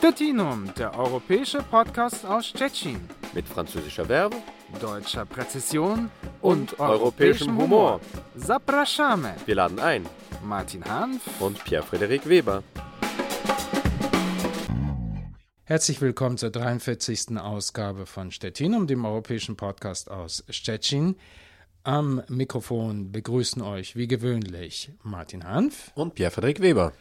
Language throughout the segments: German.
Stettinum, der europäische Podcast aus Stettin. Mit französischer Verbe, deutscher Präzision und, und europäischem Humor. Zapraszamy. Wir laden ein. Martin Hanf und Pierre-Frederik Weber. Herzlich willkommen zur 43. Ausgabe von Stettinum, dem europäischen Podcast aus Stettin. Am Mikrofon begrüßen euch wie gewöhnlich Martin Hanf und Pierre-Frederik Weber.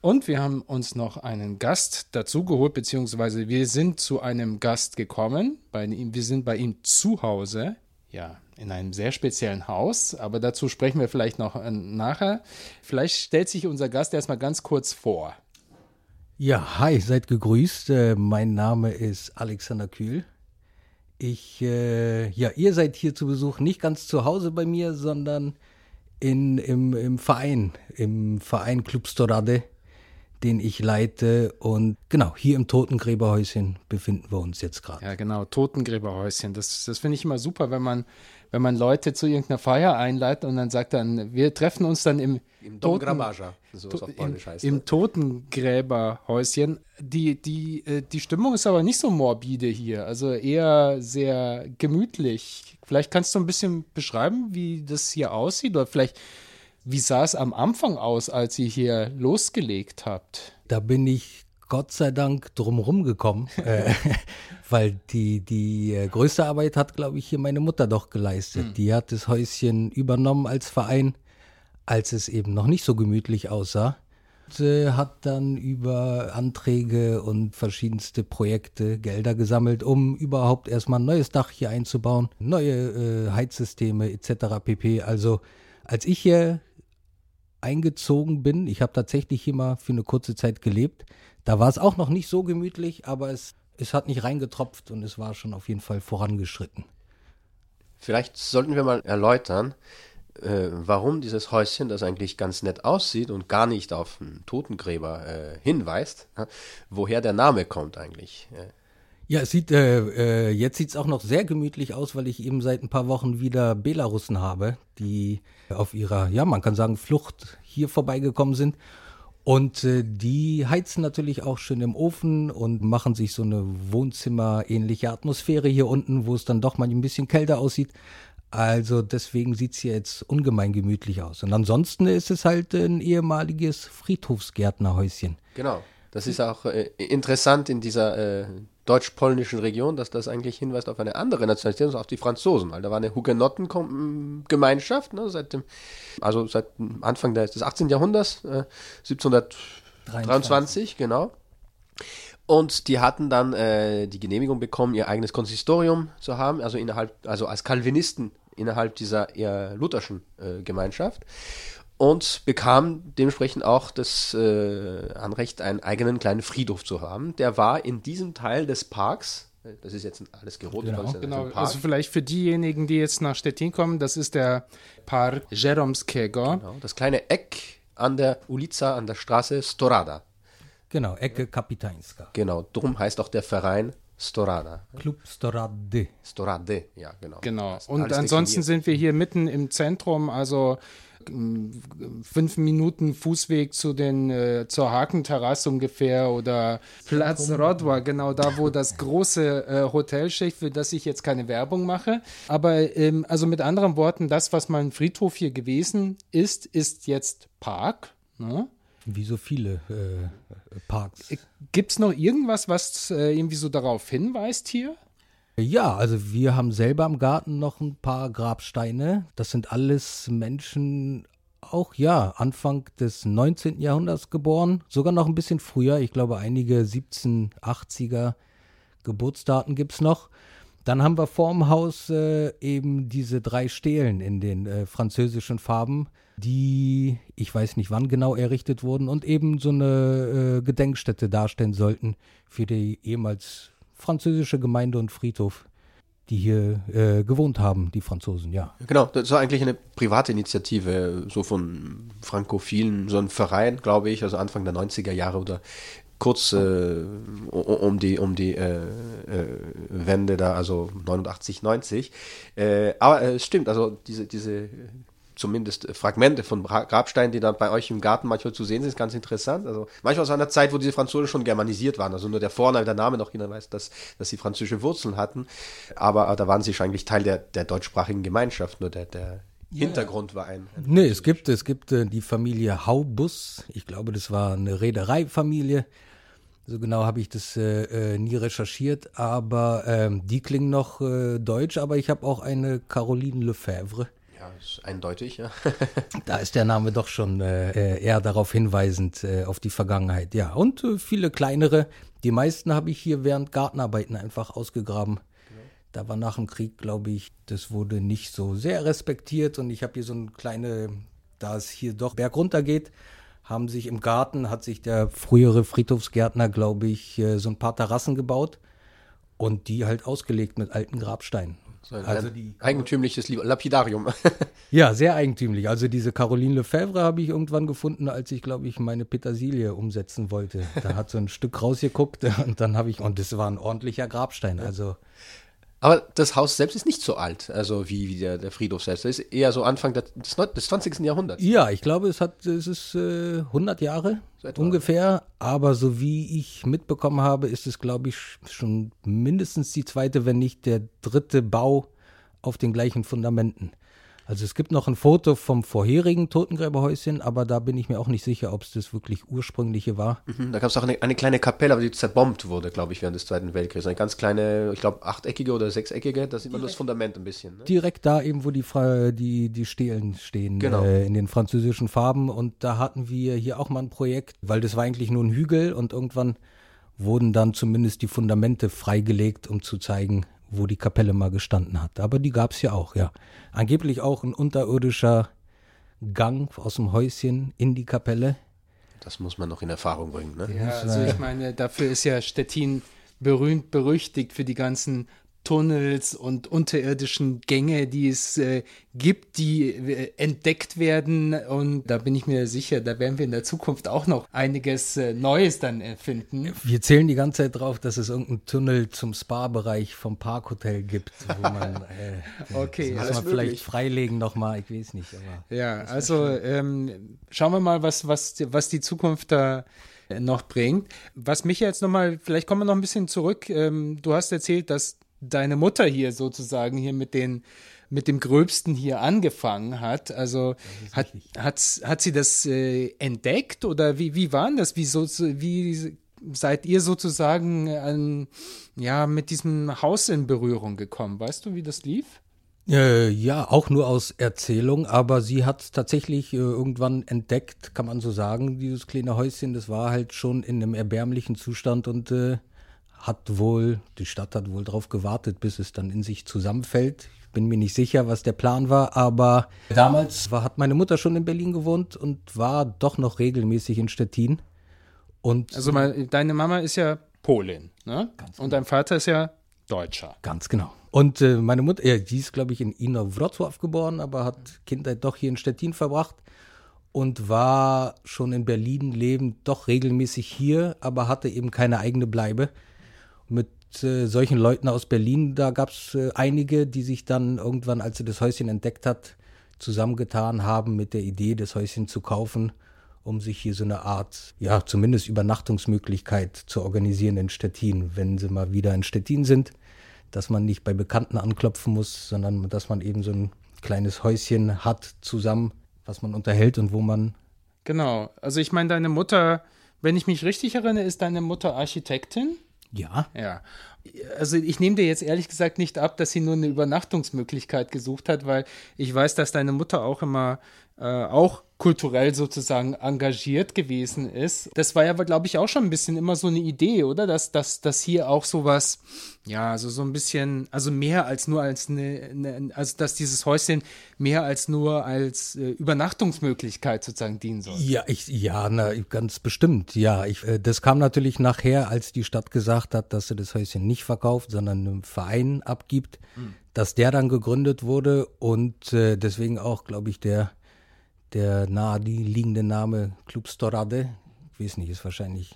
Und wir haben uns noch einen Gast dazugeholt, beziehungsweise wir sind zu einem Gast gekommen. Bei ihm, wir sind bei ihm zu Hause, ja, in einem sehr speziellen Haus, aber dazu sprechen wir vielleicht noch äh, nachher. Vielleicht stellt sich unser Gast erstmal ganz kurz vor. Ja, hi, seid gegrüßt. Äh, mein Name ist Alexander Kühl. Ich, äh, ja, ihr seid hier zu Besuch nicht ganz zu Hause bei mir, sondern in, im, im Verein, im Verein Club Storade den ich leite. Und genau, hier im Totengräberhäuschen befinden wir uns jetzt gerade. Ja, genau, Totengräberhäuschen. Das, das finde ich immer super, wenn man, wenn man Leute zu irgendeiner Feier einleitet und dann sagt dann, wir treffen uns dann im, Im Toten, so to, im, heißt, im Totengräberhäuschen. Die, die, äh, die Stimmung ist aber nicht so morbide hier, also eher sehr gemütlich. Vielleicht kannst du ein bisschen beschreiben, wie das hier aussieht oder vielleicht wie sah es am Anfang aus, als ihr hier losgelegt habt? Da bin ich Gott sei Dank drumherum gekommen, äh, weil die, die äh, größte Arbeit hat, glaube ich, hier meine Mutter doch geleistet. Mhm. Die hat das Häuschen übernommen als Verein, als es eben noch nicht so gemütlich aussah. Und, äh, hat dann über Anträge und verschiedenste Projekte Gelder gesammelt, um überhaupt erstmal ein neues Dach hier einzubauen, neue äh, Heizsysteme etc. pp. Also als ich hier eingezogen bin. Ich habe tatsächlich hier mal für eine kurze Zeit gelebt. Da war es auch noch nicht so gemütlich, aber es, es hat nicht reingetropft und es war schon auf jeden Fall vorangeschritten. Vielleicht sollten wir mal erläutern, äh, warum dieses Häuschen, das eigentlich ganz nett aussieht und gar nicht auf einen Totengräber äh, hinweist, ja, woher der Name kommt eigentlich. Ja, es sieht, äh, äh, jetzt sieht es auch noch sehr gemütlich aus, weil ich eben seit ein paar Wochen wieder Belarussen habe, die auf ihrer, ja, man kann sagen, Flucht hier vorbeigekommen sind. Und äh, die heizen natürlich auch schön im Ofen und machen sich so eine Wohnzimmer-ähnliche Atmosphäre hier unten, wo es dann doch mal ein bisschen kälter aussieht. Also deswegen sieht es hier jetzt ungemein gemütlich aus. Und ansonsten ist es halt ein ehemaliges Friedhofsgärtnerhäuschen. Genau. Das ist auch äh, interessant in dieser äh, deutsch-polnischen Region, dass das eigentlich hinweist auf eine andere Nationalität, also auf die Franzosen, weil da war eine Hugenottengemeinschaft, ne, seit dem, also seit Anfang des 18. Jahrhunderts, äh, 1723, genau. Und die hatten dann äh, die Genehmigung bekommen, ihr eigenes Konsistorium zu haben, also innerhalb, also als Calvinisten innerhalb dieser eher lutherschen äh, Gemeinschaft und bekam dementsprechend auch das äh, Anrecht, einen eigenen kleinen Friedhof zu haben. Der war in diesem Teil des Parks. Äh, das ist jetzt alles gerodet. Genau, genau. also vielleicht für diejenigen, die jetzt nach Stettin kommen, das ist der Park Jeromskiego. Genau, das kleine Eck an der Ulica, an der Straße Storada. Genau, Ecke Kapitańska. Genau, drum heißt auch der Verein Storada. Club Storade. Storade, ja, genau. Genau. Und ansonsten sind wir hier mitten im Zentrum, also fünf Minuten Fußweg zu den, äh, zur Hakenterrasse ungefähr oder Platz Rodwa, genau da, wo das große äh, Hotel steht, für das ich jetzt keine Werbung mache. Aber ähm, also mit anderen Worten, das, was mal ein Friedhof hier gewesen ist, ist jetzt Park. Ne? Wie so viele äh, Parks. Gibt es noch irgendwas, was äh, irgendwie so darauf hinweist hier? Ja, also wir haben selber im Garten noch ein paar Grabsteine. Das sind alles Menschen, auch ja, Anfang des 19. Jahrhunderts geboren, sogar noch ein bisschen früher. Ich glaube, einige 1780er Geburtsdaten gibt es noch. Dann haben wir vorm Haus äh, eben diese drei Stelen in den äh, französischen Farben, die, ich weiß nicht wann genau errichtet wurden und eben so eine äh, Gedenkstätte darstellen sollten für die ehemals französische Gemeinde und Friedhof, die hier äh, gewohnt haben, die Franzosen, ja. Genau, das war eigentlich eine private Initiative, so von Frankophilen, so ein Verein, glaube ich, also Anfang der 90er Jahre oder kurz äh, um die um die äh, äh, Wende da, also 89, 90. Äh, aber es stimmt, also diese diese zumindest Fragmente von Grabsteinen, die dann bei euch im Garten manchmal zu sehen sind, ganz interessant. Also manchmal aus einer Zeit, wo diese Franzosen schon germanisiert waren, also nur der Vorname, der Name noch hinweist, dass, dass sie französische Wurzeln hatten. Aber äh, da waren sie schon eigentlich Teil der, der deutschsprachigen Gemeinschaft, nur der, der Hintergrund war ein. ein nee, es gibt, es gibt äh, die Familie Haubus. Ich glaube, das war eine Reedereifamilie. So genau habe ich das äh, äh, nie recherchiert, aber ähm, die klingen noch äh, deutsch, aber ich habe auch eine Caroline Lefebvre. Ist eindeutig, ja. da ist der Name doch schon äh, äh, eher darauf hinweisend, äh, auf die Vergangenheit. Ja, und äh, viele kleinere. Die meisten habe ich hier während Gartenarbeiten einfach ausgegraben. Genau. Da war nach dem Krieg, glaube ich, das wurde nicht so sehr respektiert und ich habe hier so eine kleine, da es hier doch bergunter geht, haben sich im Garten, hat sich der frühere Friedhofsgärtner, glaube ich, äh, so ein paar Terrassen gebaut und die halt ausgelegt mit alten Grabsteinen. Also die, eigentümliches Lapidarium. ja, sehr eigentümlich. Also diese Caroline Lefebvre habe ich irgendwann gefunden, als ich, glaube ich, meine Petersilie umsetzen wollte. Da hat so ein Stück rausgeguckt und dann habe ich, und das war ein ordentlicher Grabstein. Also aber das Haus selbst ist nicht so alt, also wie, wie der, der Friedhof selbst. Das ist eher so Anfang des, des 20. Jahrhunderts. Ja, ich glaube, es hat, es ist äh, 100 Jahre so ungefähr. Aber so wie ich mitbekommen habe, ist es, glaube ich, schon mindestens die zweite, wenn nicht der dritte Bau auf den gleichen Fundamenten. Also es gibt noch ein Foto vom vorherigen Totengräberhäuschen, aber da bin ich mir auch nicht sicher, ob es das wirklich ursprüngliche war. Mhm, da gab es auch eine, eine, kleine Kapelle, aber die zerbombt wurde, glaube ich, während des Zweiten Weltkriegs. Eine ganz kleine, ich glaube, achteckige oder sechseckige, da sieht man das Fundament ein bisschen. Ne? Direkt da eben, wo die, die, die Stelen stehen, genau. äh, in den französischen Farben. Und da hatten wir hier auch mal ein Projekt, weil das war eigentlich nur ein Hügel und irgendwann wurden dann zumindest die Fundamente freigelegt, um zu zeigen, wo die Kapelle mal gestanden hat. Aber die gab es ja auch, ja. Angeblich auch ein unterirdischer Gang aus dem Häuschen in die Kapelle. Das muss man noch in Erfahrung bringen, ne? Ja, also ich meine, dafür ist ja Stettin berühmt berüchtigt für die ganzen Tunnels und unterirdischen Gänge, die es äh, gibt, die äh, entdeckt werden. Und da bin ich mir sicher, da werden wir in der Zukunft auch noch einiges äh, Neues dann erfinden. Wir zählen die ganze Zeit drauf, dass es irgendeinen Tunnel zum Spa-Bereich vom Parkhotel gibt, wo man äh, okay, das muss man vielleicht freilegen nochmal, ich weiß nicht. ja, also ähm, schauen wir mal, was, was, was die Zukunft da noch bringt. Was mich jetzt nochmal, vielleicht kommen wir noch ein bisschen zurück. Ähm, du hast erzählt, dass deine Mutter hier sozusagen hier mit den mit dem Gröbsten hier angefangen hat. Also hat, hat, hat sie das äh, entdeckt oder wie, wie war das? Wie, so, wie seid ihr sozusagen an, ja, mit diesem Haus in Berührung gekommen? Weißt du, wie das lief? Äh, ja, auch nur aus Erzählung, aber sie hat tatsächlich äh, irgendwann entdeckt, kann man so sagen, dieses kleine Häuschen, das war halt schon in einem erbärmlichen Zustand und äh, hat wohl, die Stadt hat wohl darauf gewartet, bis es dann in sich zusammenfällt. Ich bin mir nicht sicher, was der Plan war, aber damals war, hat meine Mutter schon in Berlin gewohnt und war doch noch regelmäßig in Stettin. Und also mal, deine Mama ist ja Polin, ne? Genau. Und dein Vater ist ja Deutscher. Ganz genau. Und äh, meine Mutter, ja, die ist, glaube ich, in Ina Wrocław geboren, aber hat Kindheit doch hier in Stettin verbracht und war schon in Berlin lebend, doch regelmäßig hier, aber hatte eben keine eigene Bleibe mit äh, solchen Leuten aus Berlin, da gab es äh, einige, die sich dann irgendwann, als sie das Häuschen entdeckt hat, zusammengetan haben mit der Idee, das Häuschen zu kaufen, um sich hier so eine Art, ja, zumindest Übernachtungsmöglichkeit zu organisieren in Stettin, wenn sie mal wieder in Stettin sind, dass man nicht bei Bekannten anklopfen muss, sondern dass man eben so ein kleines Häuschen hat zusammen, was man unterhält und wo man. Genau. Also ich meine, deine Mutter, wenn ich mich richtig erinnere, ist deine Mutter Architektin? Ja. Ja. Also ich nehme dir jetzt ehrlich gesagt nicht ab, dass sie nur eine Übernachtungsmöglichkeit gesucht hat, weil ich weiß, dass deine Mutter auch immer äh, auch kulturell sozusagen engagiert gewesen ist. Das war ja, glaube ich, auch schon ein bisschen immer so eine Idee, oder? Dass, dass, dass hier auch sowas, ja, also so ein bisschen, also mehr als nur als eine, eine also dass dieses Häuschen mehr als nur als äh, Übernachtungsmöglichkeit sozusagen dienen soll. Ja, ich, ja, na, ganz bestimmt, ja. Ich, äh, das kam natürlich nachher, als die Stadt gesagt hat, dass sie das Häuschen nicht verkauft, sondern einem Verein abgibt, hm. dass der dann gegründet wurde und äh, deswegen auch, glaube ich, der der nahe liegende Name Club Storade, ich weiß nicht, ist wahrscheinlich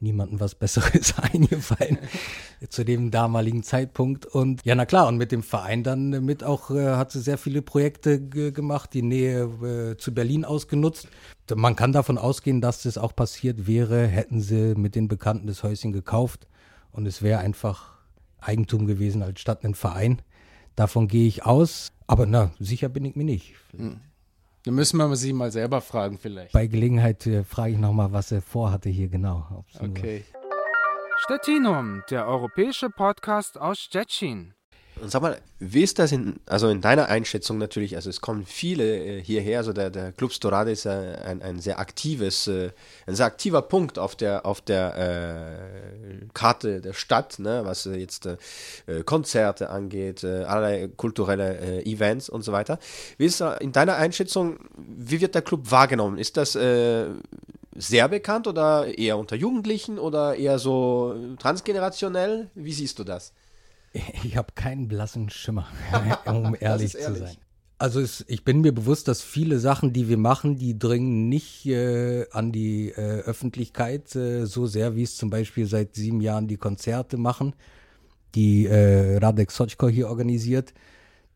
niemandem was Besseres eingefallen zu dem damaligen Zeitpunkt. Und ja, na klar, und mit dem Verein dann mit auch, äh, hat sie sehr viele Projekte gemacht, die Nähe äh, zu Berlin ausgenutzt. Man kann davon ausgehen, dass das auch passiert wäre, hätten sie mit den Bekannten das Häuschen gekauft und es wäre einfach Eigentum gewesen als statt ein Verein. Davon gehe ich aus, aber na, sicher bin ich mir nicht. Dann müssen wir sie mal selber fragen vielleicht. Bei Gelegenheit äh, frage ich nochmal, was er vorhatte hier genau. Okay. Stettinum, der europäische Podcast aus Stettin. Und sag mal, wie ist das in, also in deiner Einschätzung natürlich, also es kommen viele äh, hierher, also der, der Club Storade ist ein, ein sehr aktives, äh, ein sehr aktiver Punkt auf der, auf der äh, Karte der Stadt, ne, was äh, jetzt äh, Konzerte angeht, äh, allerlei kulturelle äh, Events und so weiter. Wie ist in deiner Einschätzung, wie wird der Club wahrgenommen? Ist das äh, sehr bekannt oder eher unter Jugendlichen oder eher so transgenerationell? Wie siehst du das? Ich habe keinen blassen Schimmer, um ehrlich, ehrlich, zu sein. Also es, ich bin mir bewusst, dass viele Sachen, die wir machen, die dringen nicht äh, an die äh, Öffentlichkeit äh, so sehr, wie es zum Beispiel seit sieben Jahren die Konzerte machen, die äh, Radek Sochko hier organisiert.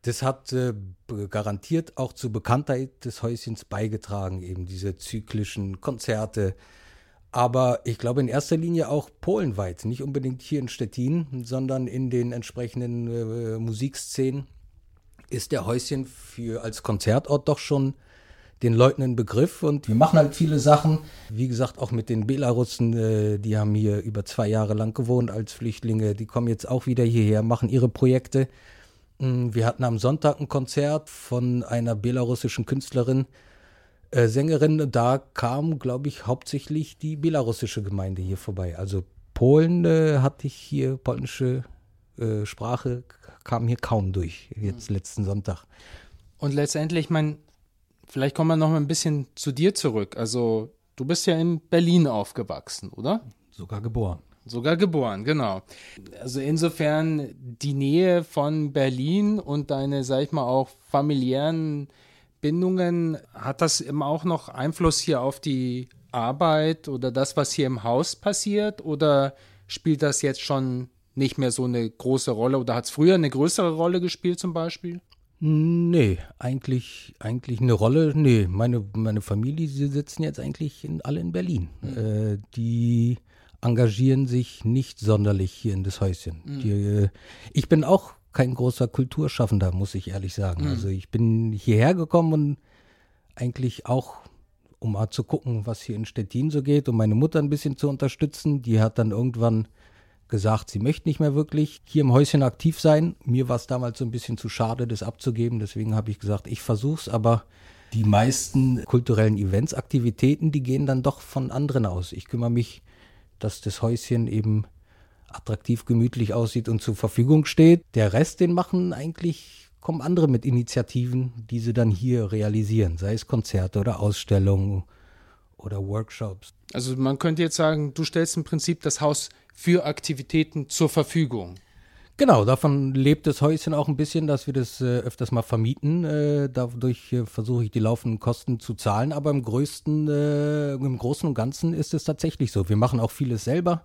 Das hat äh, garantiert auch zur Bekanntheit des Häuschens beigetragen, eben diese zyklischen Konzerte, aber ich glaube in erster Linie auch polenweit, nicht unbedingt hier in Stettin, sondern in den entsprechenden äh, Musikszenen ist der Häuschen für als Konzertort doch schon den Leuten ein Begriff und wir machen halt viele Sachen. Wie gesagt, auch mit den Belarussen, äh, die haben hier über zwei Jahre lang gewohnt als Flüchtlinge. Die kommen jetzt auch wieder hierher, machen ihre Projekte. Mm, wir hatten am Sonntag ein Konzert von einer belarussischen Künstlerin, äh, Sängerin, da kam, glaube ich, hauptsächlich die belarussische Gemeinde hier vorbei. Also Polen äh, hatte ich hier, polnische äh, Sprache kam hier kaum durch, jetzt mhm. letzten Sonntag. Und letztendlich, mein, vielleicht kommen wir noch mal ein bisschen zu dir zurück. Also du bist ja in Berlin aufgewachsen, oder? Sogar geboren. Sogar geboren, genau. Also insofern die Nähe von Berlin und deine, sag ich mal, auch familiären Bindungen, hat das immer auch noch Einfluss hier auf die Arbeit oder das, was hier im Haus passiert? Oder spielt das jetzt schon nicht mehr so eine große Rolle oder hat es früher eine größere Rolle gespielt zum Beispiel? Nee, eigentlich, eigentlich eine Rolle, nee. Meine, meine Familie, sie sitzen jetzt eigentlich in, alle in Berlin. Mhm. Äh, die engagieren sich nicht sonderlich hier in das Häuschen. Mhm. Die, äh, ich bin auch kein großer Kulturschaffender, muss ich ehrlich sagen. Mhm. Also ich bin hierher gekommen und eigentlich auch, um mal zu gucken, was hier in Stettin so geht, um meine Mutter ein bisschen zu unterstützen. Die hat dann irgendwann gesagt, sie möchte nicht mehr wirklich hier im Häuschen aktiv sein. Mir war es damals so ein bisschen zu schade, das abzugeben. Deswegen habe ich gesagt, ich versuche es, aber die meisten kulturellen Events, Aktivitäten, die gehen dann doch von anderen aus. Ich kümmere mich, dass das Häuschen eben attraktiv, gemütlich aussieht und zur Verfügung steht. Der Rest, den machen eigentlich, kommen andere mit Initiativen, die sie dann hier realisieren, sei es Konzerte oder Ausstellungen oder Workshops. Also man könnte jetzt sagen, du stellst im Prinzip das Haus für Aktivitäten zur Verfügung. Genau, davon lebt das Häuschen auch ein bisschen, dass wir das äh, öfters mal vermieten. Äh, dadurch äh, versuche ich die laufenden Kosten zu zahlen, aber im größten, äh, im Großen und Ganzen ist es tatsächlich so. Wir machen auch vieles selber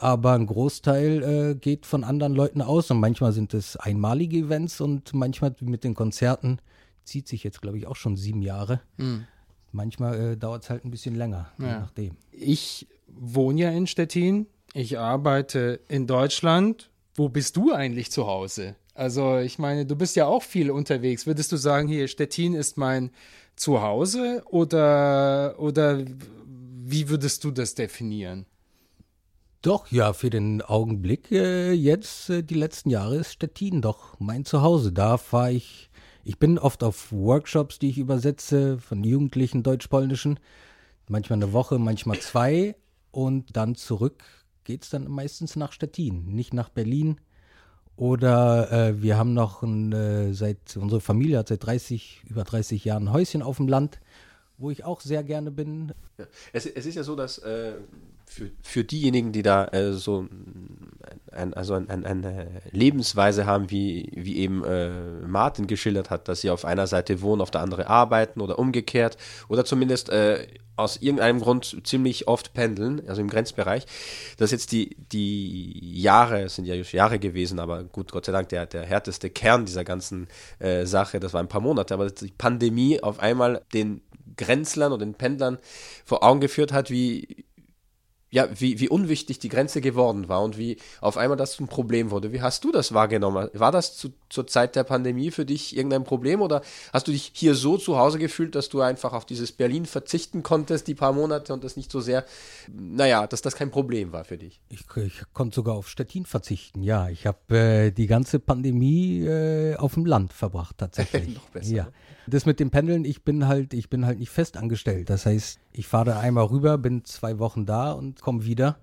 aber ein Großteil äh, geht von anderen Leuten aus und manchmal sind es einmalige Events und manchmal mit den Konzerten zieht sich jetzt, glaube ich, auch schon sieben Jahre. Mhm. Manchmal äh, dauert es halt ein bisschen länger, ja. je nachdem. Ich wohne ja in Stettin, ich arbeite in Deutschland. Wo bist du eigentlich zu Hause? Also ich meine, du bist ja auch viel unterwegs. Würdest du sagen, hier Stettin ist mein Zuhause oder, oder wie würdest du das definieren? Doch, ja, für den Augenblick äh, jetzt, äh, die letzten Jahre ist Stettin doch mein Zuhause. Da fahre ich, ich bin oft auf Workshops, die ich übersetze, von Jugendlichen, Deutsch-Polnischen. Manchmal eine Woche, manchmal zwei. Und dann zurück geht es dann meistens nach Stettin, nicht nach Berlin. Oder äh, wir haben noch ein, äh, seit, unsere Familie hat seit 30, über 30 Jahren ein Häuschen auf dem Land, wo ich auch sehr gerne bin. Ja. Es, es, ist ja so, dass äh, für, für diejenigen, die da äh, so ein, also ein, ein, eine Lebensweise haben, wie, wie eben äh, Martin geschildert hat, dass sie auf einer Seite wohnen, auf der anderen arbeiten oder umgekehrt oder zumindest äh, aus irgendeinem Grund ziemlich oft pendeln, also im Grenzbereich, dass jetzt die, die Jahre, sind ja Jahre gewesen, aber gut, Gott sei Dank, der, der härteste Kern dieser ganzen äh, Sache, das war ein paar Monate, aber die Pandemie auf einmal den Grenzlern und den Pendlern vor Augen geführt hat, wie, ja, wie, wie unwichtig die Grenze geworden war und wie auf einmal das zum Problem wurde. Wie hast du das wahrgenommen? War das zu, zur Zeit der Pandemie für dich irgendein Problem oder hast du dich hier so zu Hause gefühlt, dass du einfach auf dieses Berlin verzichten konntest, die paar Monate und das nicht so sehr, naja, dass das kein Problem war für dich? Ich, ich konnte sogar auf Stettin verzichten, ja. Ich habe äh, die ganze Pandemie äh, auf dem Land verbracht, tatsächlich. Noch besser. Ja. Das mit dem Pendeln, ich bin halt, ich bin halt nicht fest angestellt. Das heißt, ich fahre da einmal rüber, bin zwei Wochen da und komme wieder.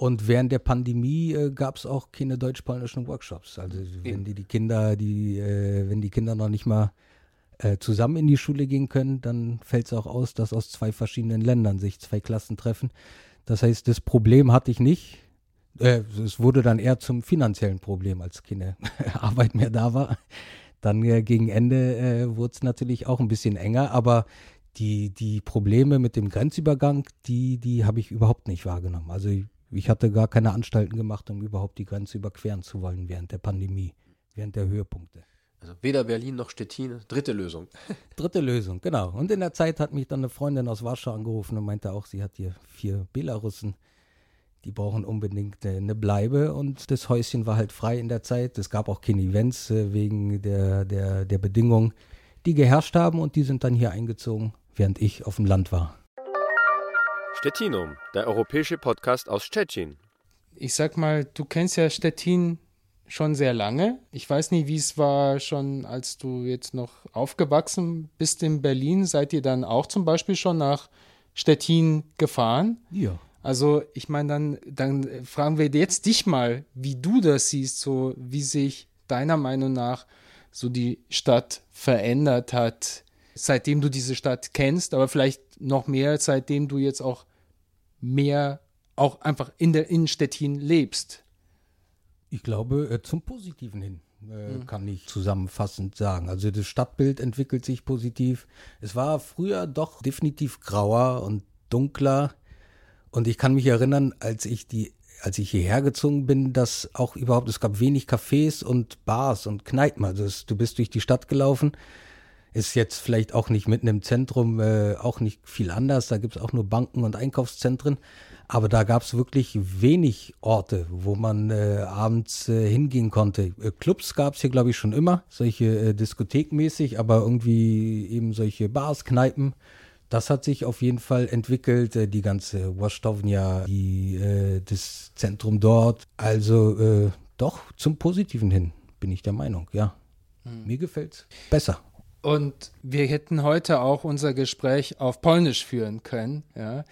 Und während der Pandemie äh, gab es auch keine deutsch-polnischen Workshops. Also wenn die, die Kinder, die, äh, wenn die Kinder noch nicht mal äh, zusammen in die Schule gehen können, dann fällt es auch aus, dass aus zwei verschiedenen Ländern sich zwei Klassen treffen. Das heißt, das Problem hatte ich nicht. Äh, es wurde dann eher zum finanziellen Problem, als keine Arbeit mehr da war. Dann äh, gegen Ende äh, wurde es natürlich auch ein bisschen enger, aber die, die Probleme mit dem Grenzübergang, die, die habe ich überhaupt nicht wahrgenommen. Also ich, hatte gar keine Anstalten gemacht, um überhaupt die Grenze überqueren zu wollen während der Pandemie, während der Höhepunkte. Also weder Berlin noch Stettin, dritte Lösung. Dritte Lösung, genau. Und in der Zeit hat mich dann eine Freundin aus Warschau angerufen und meinte auch, sie hat hier vier Belarussen die brauchen unbedingt eine Bleibe und das Häuschen war halt frei in der Zeit. Es gab auch keine Events äh, wegen der, der, der Bedingungen, die geherrscht haben und die sind dann hier eingezogen, während ich auf dem Land war. Stettinum, der europäische Podcast aus Stettin. Ich sag mal, du kennst ja Stettin schon sehr lange. Ich weiß nicht, wie es war schon, als du jetzt noch aufgewachsen bist in Berlin. Seid ihr dann auch zum Beispiel schon nach Stettin gefahren? Ja. Also ich meine, dann, dann fragen wir jetzt dich mal, wie du das siehst, so wie sich deiner Meinung nach so die Stadt verändert hat, seitdem du diese Stadt kennst, aber vielleicht noch mehr, seitdem du jetzt auch mehr auch einfach in der Innenstädtin lebst. Ich glaube, äh, zum Positiven hin. Äh, mhm. Kann ich zusammenfassend sagen. Also das Stadtbild entwickelt sich positiv. Es war früher doch definitiv grauer und dunkler und ich kann mich erinnern, als ich die, als ich hierher gezogen bin, dass auch überhaupt, es gab wenig Cafés und Bars und Kneipen. Also es, du bist durch die Stadt gelaufen. Ist jetzt vielleicht auch nicht mitten im Zentrum, äh, auch nicht viel anders. Da gibt es auch nur Banken und Einkaufszentren. Aber da gab es wirklich wenig Orte, wo man äh, abends äh, hingehen konnte. Äh, Clubs gab es hier, glaube ich, schon immer, solche äh, diskothekmäßig, aber irgendwie eben solche Bars, Kneipen das hat sich auf jeden Fall entwickelt, äh, die ganze Waschtownia, die, das Zentrum dort. Also doch zum Positiven hin, bin ich der Meinung, ja. Hm. Mir gefällt's besser. Und wir hätten heute auch unser Gespräch auf Polnisch führen können, ja.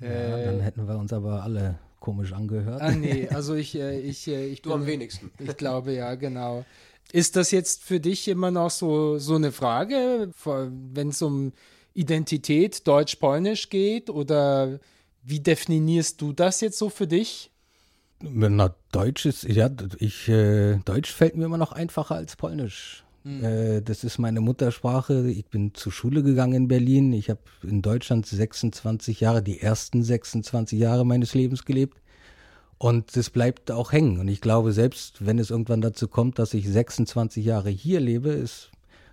ja äh, dann hätten wir uns aber alle komisch angehört. Ah, nee, also ich, äh, ich, äh, ich Du bin, am wenigsten. Ich glaube, ja, genau. Ist das jetzt für dich immer noch so, so eine Frage, wenn es um Identität deutsch-polnisch geht? Oder wie definierst du das jetzt so für dich? Na, Deutsch ist, ja, ich, äh, Deutsch fällt mir immer noch einfacher als Polnisch. Mhm. Äh, das ist meine Muttersprache. Ich bin zur Schule gegangen in Berlin. Ich habe in Deutschland 26 Jahre, die ersten 26 Jahre meines Lebens gelebt. Und das bleibt auch hängen. Und ich glaube, selbst wenn es irgendwann dazu kommt, dass ich 26 Jahre hier lebe, ist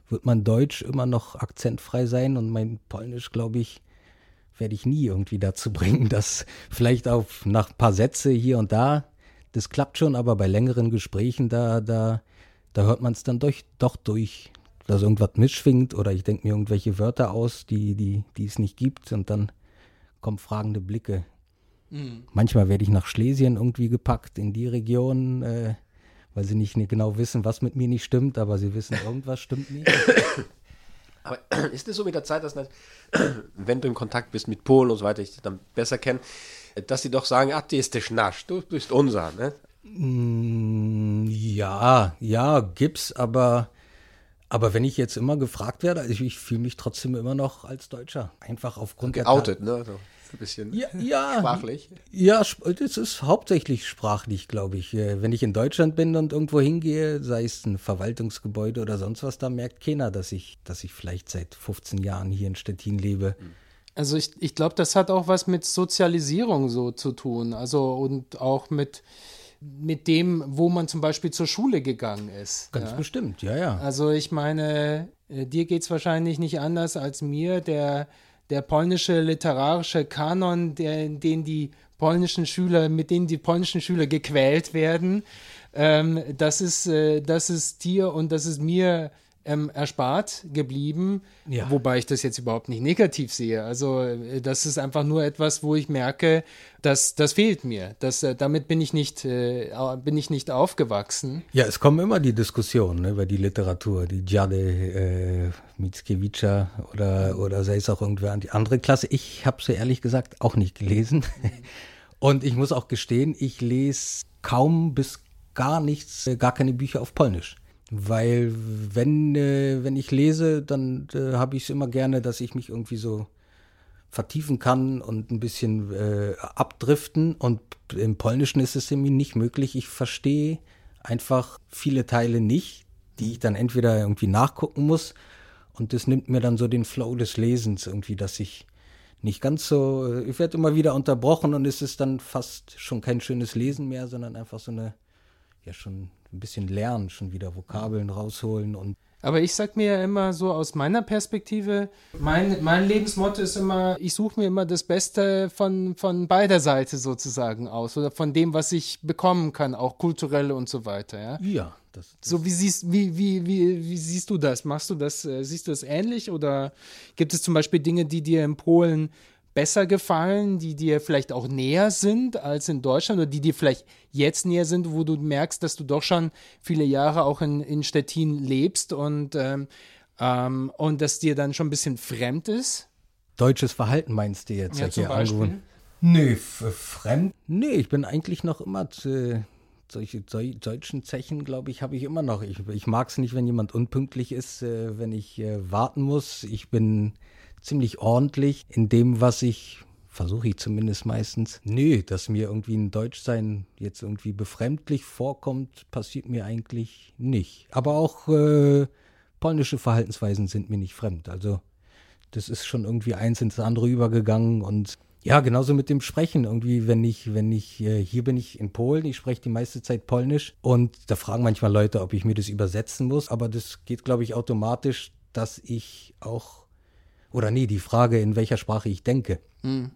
wird mein Deutsch immer noch akzentfrei sein und mein Polnisch, glaube ich, werde ich nie irgendwie dazu bringen, dass vielleicht auf nach ein paar Sätze hier und da, das klappt schon, aber bei längeren Gesprächen, da, da, da hört man es dann durch, doch durch, dass irgendwas mitschwingt oder ich denke mir irgendwelche Wörter aus, die, die, die es nicht gibt und dann kommen fragende Blicke. Mhm. Manchmal werde ich nach Schlesien irgendwie gepackt, in die Region, äh, weil sie nicht genau wissen, was mit mir nicht stimmt, aber sie wissen, irgendwas stimmt nicht. Aber ist es so mit der Zeit, dass, wenn du im Kontakt bist mit Polen und so weiter, ich dich dann besser kenne, dass sie doch sagen, ah, die ist der Schnasch, du bist unser, ne? Ja, ja, gibt's, aber, aber wenn ich jetzt immer gefragt werde, also ich, ich fühle mich trotzdem immer noch als Deutscher. Einfach aufgrund Geoutet, der. Geoutet, ne? So. Ein bisschen ja, ja, sprachlich. Ja, das ist hauptsächlich sprachlich, glaube ich. Äh, wenn ich in Deutschland bin und irgendwo hingehe, sei es ein Verwaltungsgebäude oder sonst was, da merkt keiner, dass ich, dass ich vielleicht seit 15 Jahren hier in Stettin lebe. Also ich, ich glaube, das hat auch was mit Sozialisierung so zu tun. Also und auch mit mit dem, wo man zum Beispiel zur Schule gegangen ist. Ganz ja? bestimmt, ja, ja. Also ich meine, äh, dir geht es wahrscheinlich nicht anders als mir, der, der polnische literarische Kanon, der, in den die polnischen Schüler, mit denen die polnischen Schüler gequält werden, ähm, das, ist, äh, das ist dir und das ist mir ähm, erspart geblieben, ja. wobei ich das jetzt überhaupt nicht negativ sehe. Also äh, das ist einfach nur etwas, wo ich merke, dass das fehlt mir. Das, äh, damit bin ich nicht äh, bin ich nicht aufgewachsen. Ja, es kommen immer die Diskussionen ne, über die Literatur, die Jade äh, Mickiewicz oder oder sei es auch irgendwer die andere Klasse. Ich habe sie ehrlich gesagt auch nicht gelesen. Und ich muss auch gestehen, ich lese kaum bis gar nichts, äh, gar keine Bücher auf Polnisch. Weil wenn, äh, wenn ich lese, dann äh, habe ich es immer gerne, dass ich mich irgendwie so vertiefen kann und ein bisschen äh, abdriften. Und im Polnischen ist es irgendwie nicht möglich. Ich verstehe einfach viele Teile nicht, die ich dann entweder irgendwie nachgucken muss. Und das nimmt mir dann so den Flow des Lesens irgendwie, dass ich nicht ganz so, äh, ich werde immer wieder unterbrochen und es ist dann fast schon kein schönes Lesen mehr, sondern einfach so eine, ja schon ein bisschen lernen, schon wieder Vokabeln rausholen und aber ich sag mir ja immer so aus meiner Perspektive, mein, mein Lebensmotto ist immer, ich suche mir immer das Beste von, von beider Seite sozusagen aus oder von dem, was ich bekommen kann, auch kulturell und so weiter. Ja. ja das, das so wie siehst, wie, wie, wie, wie siehst du das? Machst du das, äh, siehst du das ähnlich oder gibt es zum Beispiel Dinge, die dir in Polen besser gefallen, die dir vielleicht auch näher sind als in Deutschland oder die dir vielleicht jetzt näher sind, wo du merkst, dass du doch schon viele Jahre auch in, in Stettin lebst und, ähm, ähm, und dass dir dann schon ein bisschen fremd ist? Deutsches Verhalten meinst du jetzt? Ja, zum Beispiel. Nee, fremd? Nee, ich bin eigentlich noch immer zu, solche deutschen Zechen, glaube ich, habe ich immer noch. Ich, ich mag es nicht, wenn jemand unpünktlich ist, äh, wenn ich äh, warten muss. Ich bin ziemlich ordentlich in dem, was ich versuche ich zumindest meistens. Nö, dass mir irgendwie ein Deutschsein jetzt irgendwie befremdlich vorkommt, passiert mir eigentlich nicht. Aber auch äh, polnische Verhaltensweisen sind mir nicht fremd. Also das ist schon irgendwie eins ins andere übergegangen und ja, genauso mit dem Sprechen. Irgendwie, wenn ich, wenn ich, äh, hier bin ich in Polen, ich spreche die meiste Zeit Polnisch und da fragen manchmal Leute, ob ich mir das übersetzen muss, aber das geht, glaube ich, automatisch, dass ich auch oder nee, die Frage, in welcher Sprache ich denke, mhm.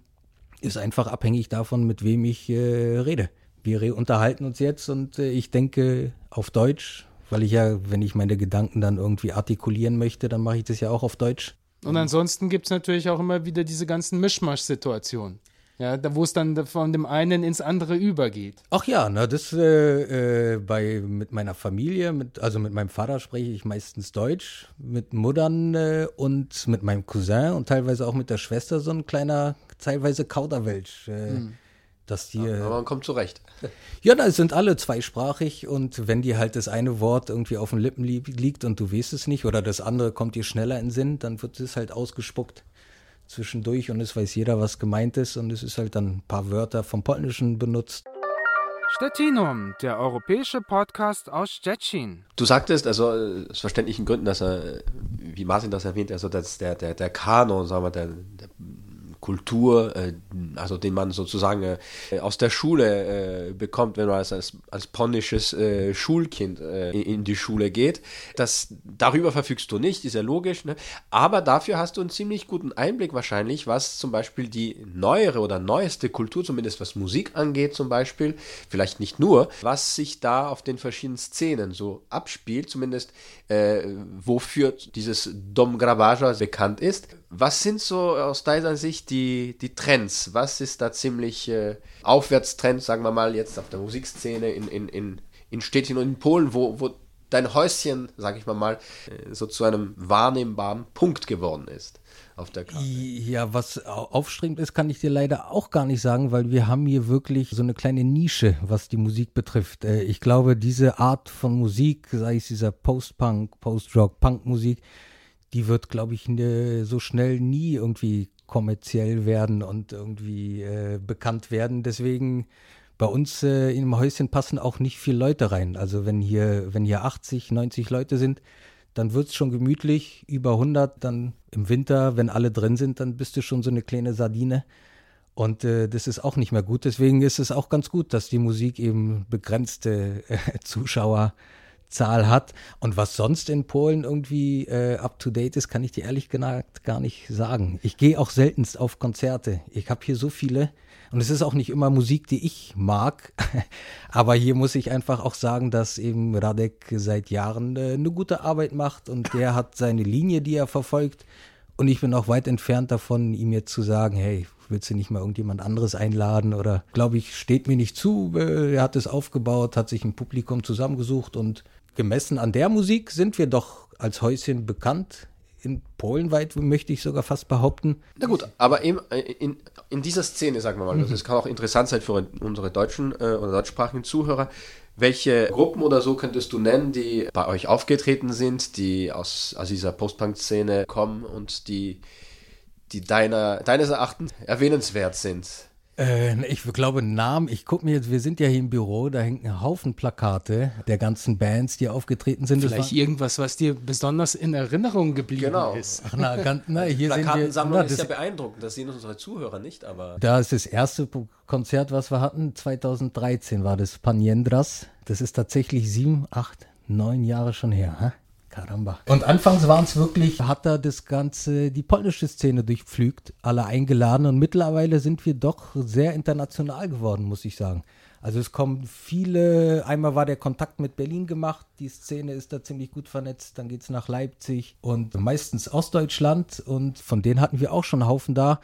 ist einfach abhängig davon, mit wem ich äh, rede. Wir unterhalten uns jetzt und äh, ich denke auf Deutsch, weil ich ja, wenn ich meine Gedanken dann irgendwie artikulieren möchte, dann mache ich das ja auch auf Deutsch. Und ansonsten gibt es natürlich auch immer wieder diese ganzen Mischmasch-Situationen. Ja, da, wo es dann von dem einen ins andere übergeht. Ach ja, na, das äh, äh, bei mit meiner Familie, mit, also mit meinem Vater spreche ich meistens Deutsch, mit Muttern äh, und mit meinem Cousin und teilweise auch mit der Schwester so ein kleiner, teilweise Kauderwelsch. Äh, hm. Dass die, ja, aber man kommt zurecht. Ja, da sind alle zweisprachig und wenn dir halt das eine Wort irgendwie auf den Lippen li liegt und du weißt es nicht oder das andere kommt dir schneller in den Sinn, dann wird es halt ausgespuckt zwischendurch und es weiß jeder, was gemeint ist und es ist halt dann ein paar Wörter vom Polnischen benutzt. Stettinum, der europäische Podcast aus Stettin. Du sagtest, also aus verständlichen Gründen, dass er, wie Martin das erwähnt, also dass der, der, der Kanon, sagen wir, der, der Kultur, äh, also den man sozusagen äh, aus der Schule äh, bekommt, wenn man als, als, als polnisches Schulkind in, in, die Schule geht. Das, darüber verfügst du nicht, ist ja logisch, ne? aber dafür hast du einen ziemlich guten Einblick wahrscheinlich, was zum Beispiel die neuere oder neueste Kultur, zumindest was Musik angeht zum Beispiel, vielleicht nicht nur, was sich da auf den verschiedenen Szenen so abspielt, zumindest äh, wofür dieses Dom Gravaja bekannt ist. Was sind so aus deiner Sicht die, die Trends? Was ist da ziemlich äh, Aufwärtstrend, sagen wir mal, jetzt auf der Musikszene in, in, in, in Städten und in Polen, wo, wo dein Häuschen, sag ich mal mal, äh, so zu einem wahrnehmbaren Punkt geworden ist? auf der Karte. Ja, was aufstrebend ist, kann ich dir leider auch gar nicht sagen, weil wir haben hier wirklich so eine kleine Nische, was die Musik betrifft. Äh, ich glaube, diese Art von Musik, sei es dieser Post-Punk, Post-Rock, Punk-Musik, die wird, glaube ich, ne, so schnell nie irgendwie kommerziell werden und irgendwie äh, bekannt werden. Deswegen bei uns äh, im Häuschen passen auch nicht viele Leute rein. Also wenn hier, wenn hier 80, 90 Leute sind, dann wird es schon gemütlich. Über 100, dann im Winter, wenn alle drin sind, dann bist du schon so eine kleine Sardine. Und äh, das ist auch nicht mehr gut. Deswegen ist es auch ganz gut, dass die Musik eben begrenzte äh, Zuschauerzahl hat. Und was sonst in Polen irgendwie äh, up to date ist, kann ich dir ehrlich gesagt gar nicht sagen. Ich gehe auch seltenst auf Konzerte. Ich habe hier so viele. Und es ist auch nicht immer Musik, die ich mag. Aber hier muss ich einfach auch sagen, dass eben Radek seit Jahren äh, eine gute Arbeit macht und der hat seine Linie, die er verfolgt. Und ich bin auch weit entfernt davon, ihm jetzt zu sagen, hey, willst du nicht mal irgendjemand anderes einladen oder glaube ich, steht mir nicht zu. Äh, er hat es aufgebaut, hat sich ein Publikum zusammengesucht und gemessen an der Musik sind wir doch als Häuschen bekannt. In Polen weit möchte ich sogar fast behaupten. Na gut, aber in, in, in dieser Szene, sagen wir mal, mhm. das kann auch interessant sein für unsere deutschen äh, oder deutschsprachigen Zuhörer. Welche Gruppen oder so könntest du nennen, die bei euch aufgetreten sind, die aus, aus dieser Post-Punk-Szene kommen und die die deiner, deines Erachtens erwähnenswert sind? Äh, ich glaube, Namen, ich gucke mir jetzt, wir sind ja hier im Büro, da hängen ein Haufen Plakate der ganzen Bands, die aufgetreten sind. Vielleicht irgendwas, was dir besonders in Erinnerung geblieben genau. ist. Ach, na, ganz, na, hier Plakatensammlung ist ja beeindruckend, das sehen unsere Zuhörer nicht, aber. Da ist das erste Konzert, was wir hatten, 2013 war das Paniendras. Das ist tatsächlich sieben, acht, neun Jahre schon her. Hä? Caramba. Und anfangs waren es wirklich, hat er das Ganze, die polnische Szene durchpflügt, alle eingeladen und mittlerweile sind wir doch sehr international geworden, muss ich sagen. Also es kommen viele, einmal war der Kontakt mit Berlin gemacht, die Szene ist da ziemlich gut vernetzt, dann geht es nach Leipzig und meistens Ostdeutschland und von denen hatten wir auch schon einen Haufen da.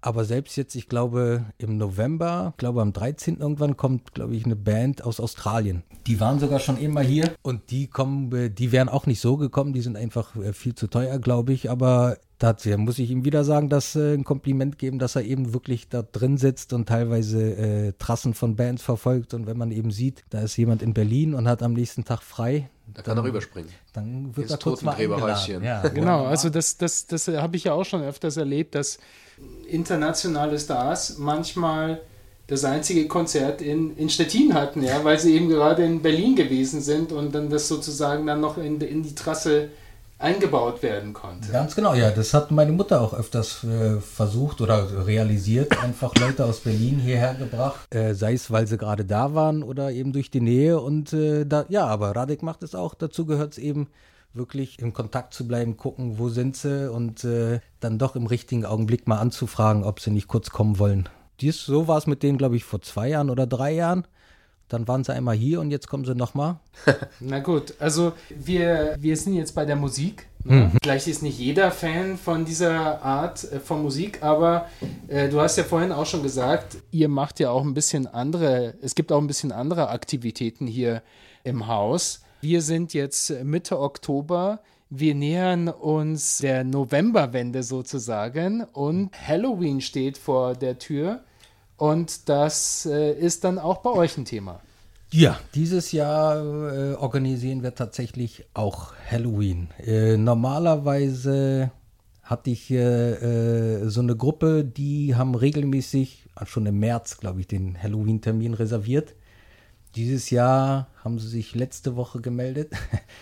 Aber selbst jetzt, ich glaube, im November, ich glaube am 13. irgendwann kommt, glaube ich, eine Band aus Australien. Die waren sogar schon immer hier und die kommen, die wären auch nicht so gekommen, die sind einfach äh, viel zu teuer, glaube ich. Aber dazu muss ich ihm wieder sagen, dass äh, ein Kompliment geben, dass er eben wirklich da drin sitzt und teilweise äh, Trassen von Bands verfolgt. Und wenn man eben sieht, da ist jemand in Berlin und hat am nächsten Tag frei, da kann er rüberspringen. Dann wird er kurz mal eingeladen. Ja, genau. Also das, das, das habe ich ja auch schon öfters erlebt, dass internationale Stars manchmal das einzige Konzert in, in Stettin hatten, ja, weil sie eben gerade in Berlin gewesen sind und dann das sozusagen dann noch in, in die Trasse eingebaut werden konnte. Ganz genau, ja, das hat meine Mutter auch öfters äh, versucht oder realisiert, einfach Leute aus Berlin hierher gebracht, äh, sei es, weil sie gerade da waren oder eben durch die Nähe und äh, da, ja, aber Radek macht es auch, dazu gehört es eben wirklich in Kontakt zu bleiben, gucken, wo sind sie und äh, dann doch im richtigen Augenblick mal anzufragen, ob sie nicht kurz kommen wollen. Dies, so war es mit denen, glaube ich, vor zwei Jahren oder drei Jahren. Dann waren sie einmal hier und jetzt kommen sie nochmal. Na gut, also wir, wir sind jetzt bei der Musik. Ne? Mhm. Vielleicht ist nicht jeder Fan von dieser Art äh, von Musik, aber äh, du hast ja vorhin auch schon gesagt, ihr macht ja auch ein bisschen andere, es gibt auch ein bisschen andere Aktivitäten hier im Haus. Wir sind jetzt Mitte Oktober. Wir nähern uns der Novemberwende sozusagen und Halloween steht vor der Tür und das äh, ist dann auch bei euch ein Thema. Ja, dieses Jahr äh, organisieren wir tatsächlich auch Halloween. Äh, normalerweise hatte ich äh, so eine Gruppe, die haben regelmäßig, schon im März, glaube ich, den Halloween-Termin reserviert. Dieses Jahr haben sie sich letzte Woche gemeldet.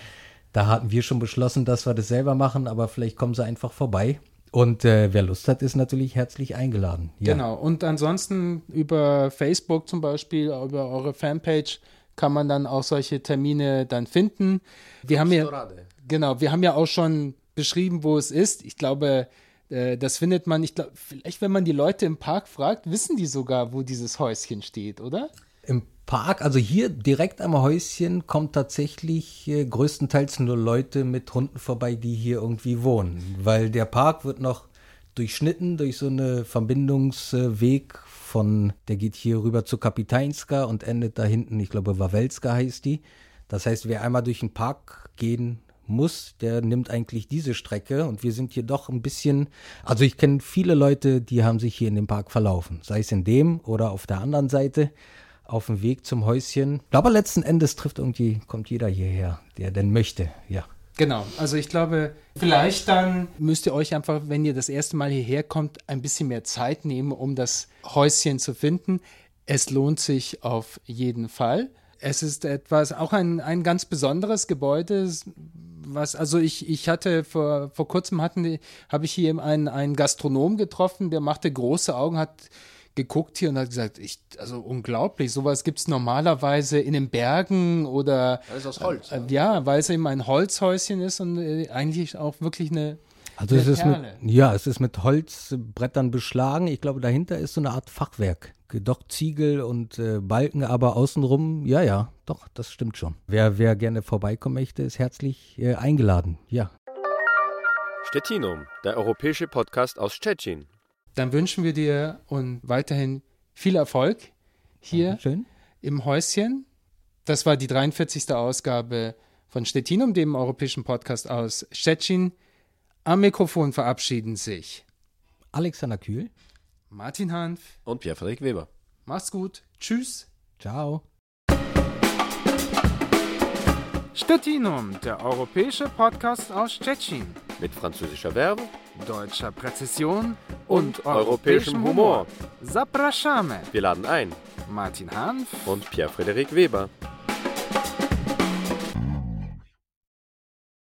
da hatten wir schon beschlossen, dass wir das selber machen, aber vielleicht kommen sie einfach vorbei. Und äh, wer Lust hat, ist natürlich herzlich eingeladen. Ja. Genau. Und ansonsten über Facebook zum Beispiel, über eure Fanpage kann man dann auch solche Termine dann finden. Wir haben ja, genau, wir haben ja auch schon beschrieben, wo es ist. Ich glaube, äh, das findet man, ich glaube, vielleicht wenn man die Leute im Park fragt, wissen die sogar, wo dieses Häuschen steht, oder? Im Park, also hier direkt am Häuschen, kommt tatsächlich äh, größtenteils nur Leute mit Hunden vorbei, die hier irgendwie wohnen. Weil der Park wird noch durchschnitten durch so eine Verbindungsweg von, der geht hier rüber zu Kapiteinska und endet da hinten, ich glaube, Wawelska heißt die. Das heißt, wer einmal durch den Park gehen muss, der nimmt eigentlich diese Strecke und wir sind hier doch ein bisschen, also ich kenne viele Leute, die haben sich hier in dem Park verlaufen, sei es in dem oder auf der anderen Seite auf dem Weg zum Häuschen. Aber letzten Endes trifft irgendwie, kommt jeder hierher, der denn möchte, ja. Genau, also ich glaube, vielleicht dann müsst ihr euch einfach, wenn ihr das erste Mal hierher kommt, ein bisschen mehr Zeit nehmen, um das Häuschen zu finden. Es lohnt sich auf jeden Fall. Es ist etwas, auch ein, ein ganz besonderes Gebäude, was, also ich, ich hatte vor, vor kurzem hatten, habe ich hier einen, einen Gastronom getroffen, der machte große Augen, hat geguckt hier und hat gesagt, ich, also unglaublich, sowas gibt es normalerweise in den Bergen oder. Alles aus Holz. Äh, ja, weil es eben ein Holzhäuschen ist und äh, eigentlich auch wirklich eine. Also eine es ist mit, ja, es ist mit Holzbrettern beschlagen. Ich glaube, dahinter ist so eine Art Fachwerk. Doch Ziegel und äh, Balken, aber außenrum, ja, ja, doch, das stimmt schon. Wer, wer gerne vorbeikommen möchte, ist herzlich äh, eingeladen. Ja. Stettinum, der europäische Podcast aus Tschetschen. Dann wünschen wir dir und weiterhin viel Erfolg hier Schön. im Häuschen. Das war die 43. Ausgabe von Stettinum, dem europäischen Podcast aus Stettin. Am Mikrofon verabschieden sich Alexander Kühl. Martin Hanf. Und Pierre-Frederik Weber. Macht's gut. Tschüss. Ciao. Stettinum, der europäische Podcast aus Stettin. Mit französischer Verbe Deutscher Präzision und europäischem Humor. Zapraszamy. Wir laden ein. Martin Hanf. Und Pierre-Frederik Weber.